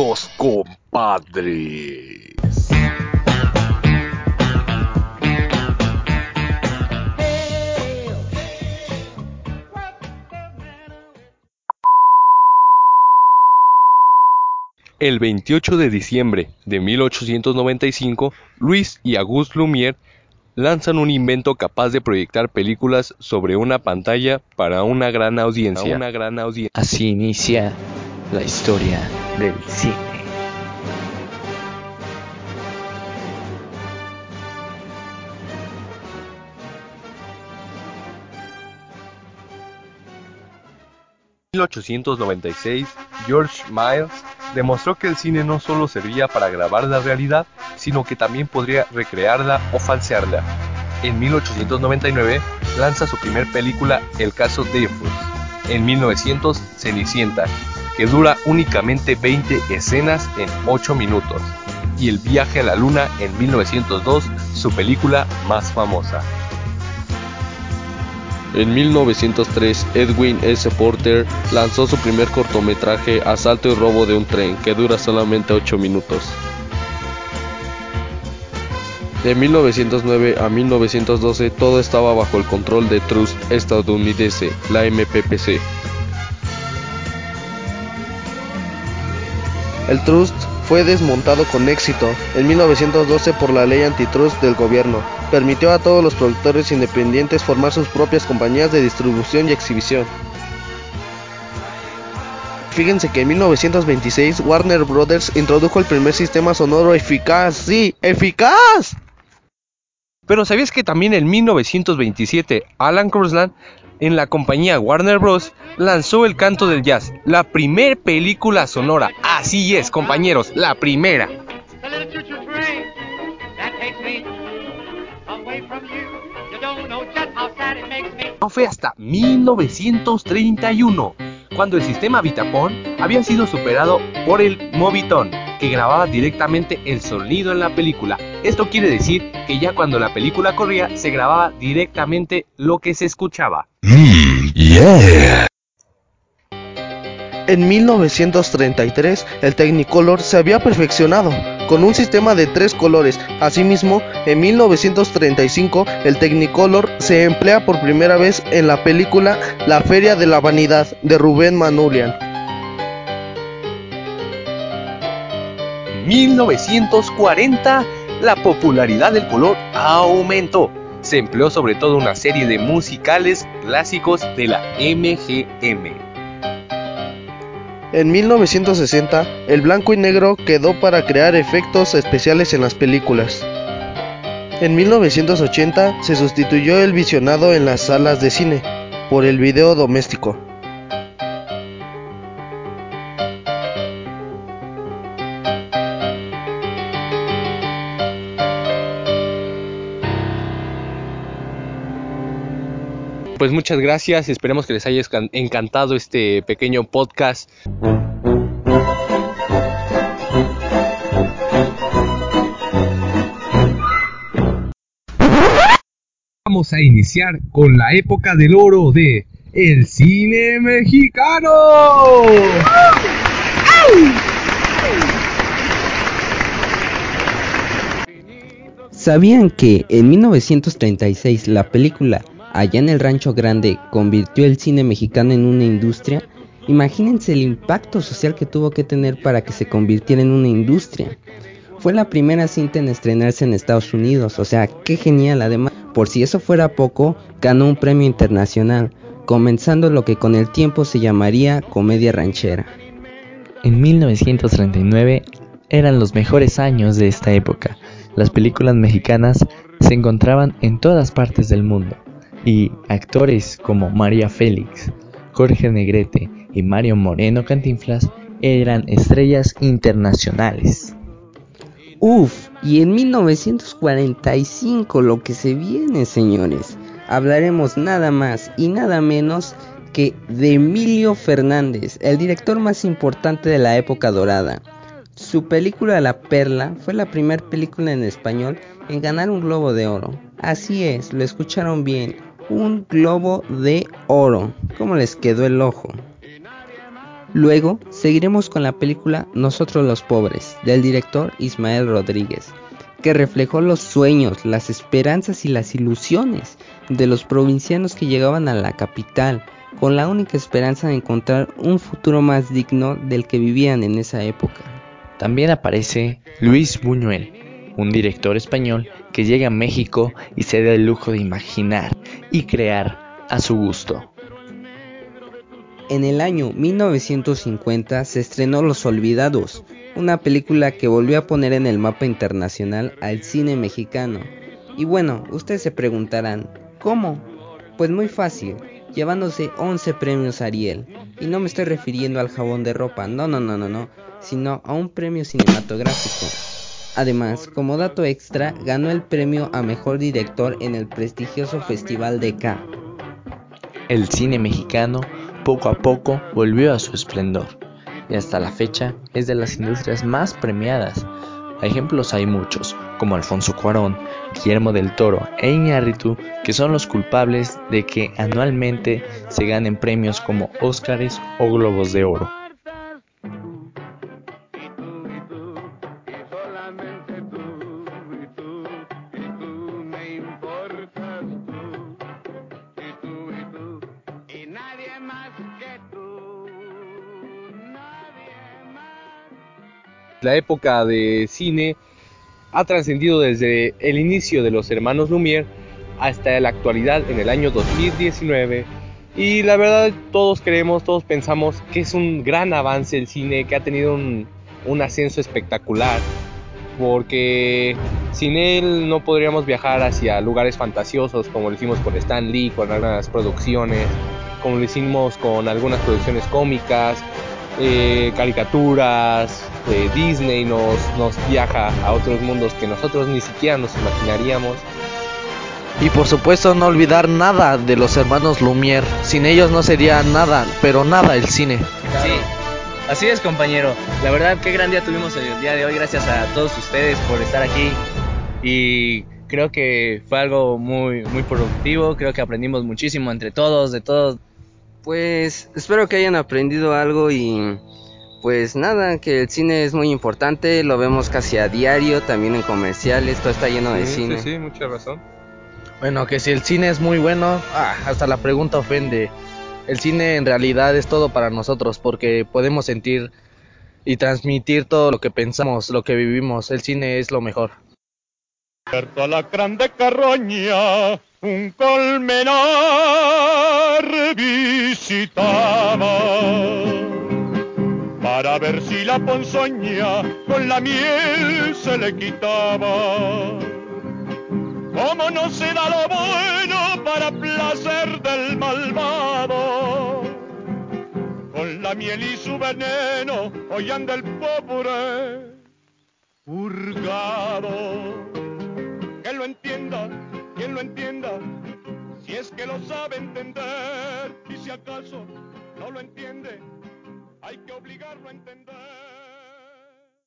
Los compadres. El 28 de diciembre de 1895, Luis y Auguste Lumière lanzan un invento capaz de proyectar películas sobre una pantalla para una gran audiencia. Una gran audiencia. Así inicia la historia del cine. En 1896, George Miles demostró que el cine no solo servía para grabar la realidad, sino que también podría recrearla o falsearla. En 1899 lanza su primer película El caso Dreyfus. En 1900 Cenicienta, que dura únicamente 20 escenas en 8 minutos. Y El viaje a la luna en 1902, su película más famosa. En 1903, Edwin S. Porter lanzó su primer cortometraje Asalto y robo de un tren, que dura solamente 8 minutos. De 1909 a 1912 todo estaba bajo el control de Trust estadounidense, la MPPC. El Trust fue desmontado con éxito en 1912 por la ley antitrust del gobierno. Permitió a todos los productores independientes formar sus propias compañías de distribución y exhibición. Fíjense que en 1926 Warner Brothers introdujo el primer sistema sonoro eficaz. ¡Sí, eficaz! Pero ¿sabías que también en 1927 Alan Cruzland en la compañía Warner Bros. lanzó El Canto del Jazz, la primer película sonora. Así es, compañeros, la primera. No fue hasta 1931 cuando el sistema Vitapon había sido superado por el Moviton, que grababa directamente el sonido en la película. Esto quiere decir que ya cuando la película corría se grababa directamente lo que se escuchaba. Mm, en 1933, el Technicolor se había perfeccionado con un sistema de tres colores. Asimismo, en 1935, el Technicolor se emplea por primera vez en la película La Feria de la Vanidad de Rubén Manulian. 1940, la popularidad del color aumentó. Se empleó sobre todo una serie de musicales clásicos de la MGM. En 1960, el blanco y negro quedó para crear efectos especiales en las películas. En 1980 se sustituyó el visionado en las salas de cine por el video doméstico. Pues muchas gracias, esperemos que les haya encantado este pequeño podcast. Vamos a iniciar con la época del oro de el cine mexicano. ¿Sabían que en 1936 la película allá en el Rancho Grande convirtió el cine mexicano en una industria, imagínense el impacto social que tuvo que tener para que se convirtiera en una industria. Fue la primera cinta en estrenarse en Estados Unidos, o sea, qué genial. Además, por si eso fuera poco, ganó un premio internacional, comenzando lo que con el tiempo se llamaría comedia ranchera. En 1939 eran los mejores años de esta época. Las películas mexicanas se encontraban en todas partes del mundo y actores como María Félix, Jorge Negrete y Mario Moreno Cantinflas eran estrellas internacionales. Uf, y en 1945 lo que se viene, señores, hablaremos nada más y nada menos que de Emilio Fernández, el director más importante de la época dorada. Su película La Perla fue la primera película en español en ganar un globo de oro. Así es, lo escucharon bien, un globo de oro. ¿Cómo les quedó el ojo? Luego seguiremos con la película Nosotros los Pobres, del director Ismael Rodríguez, que reflejó los sueños, las esperanzas y las ilusiones de los provincianos que llegaban a la capital con la única esperanza de encontrar un futuro más digno del que vivían en esa época. También aparece Luis Buñuel, un director español que llega a México y se da el lujo de imaginar y crear a su gusto. En el año 1950 se estrenó Los Olvidados, una película que volvió a poner en el mapa internacional al cine mexicano. Y bueno, ustedes se preguntarán, ¿cómo? Pues muy fácil, llevándose 11 premios Ariel. Y no me estoy refiriendo al jabón de ropa, no, no, no, no, no, sino a un premio cinematográfico. Además, como dato extra, ganó el premio a mejor director en el prestigioso Festival de Cannes. El cine mexicano poco a poco volvió a su esplendor y hasta la fecha es de las industrias más premiadas. Ejemplos hay muchos, como Alfonso Cuarón, Guillermo del Toro e Iñárritu, que son los culpables de que anualmente se ganen premios como Óscares o Globos de Oro. La época de cine ha trascendido desde el inicio de los hermanos Lumière hasta la actualidad en el año 2019 y la verdad todos creemos, todos pensamos que es un gran avance el cine, que ha tenido un, un ascenso espectacular porque sin él no podríamos viajar hacia lugares fantasiosos como lo hicimos con Stan Lee, con algunas producciones, como lo hicimos con algunas producciones cómicas, eh, caricaturas, eh, Disney nos, nos viaja a otros mundos que nosotros ni siquiera nos imaginaríamos. Y por supuesto no olvidar nada de los hermanos Lumière. Sin ellos no sería nada, pero nada el cine. Sí, así es compañero. La verdad qué gran día tuvimos el día de hoy. Gracias a todos ustedes por estar aquí. Y creo que fue algo muy, muy productivo. Creo que aprendimos muchísimo entre todos, de todos. Pues espero que hayan aprendido algo y pues nada, que el cine es muy importante, lo vemos casi a diario, también en comerciales, todo está lleno de Sí, cine. sí, sí, mucha razón. Bueno, que si el cine es muy bueno, ah, hasta la pregunta ofende. El cine en realidad es todo para nosotros porque podemos sentir y transmitir todo lo que pensamos, lo que vivimos. El cine es lo mejor. Cierto alacrán de carroña, un colmenar visitaba para ver si la ponzoña con la miel se le quitaba. Como no se da lo bueno para placer del malvado, con la miel y su veneno hoy anda el pobre purgado que lo entienda, quien lo entienda, si es que lo sabe entender, y si acaso no lo entiende, hay que obligarlo a entender.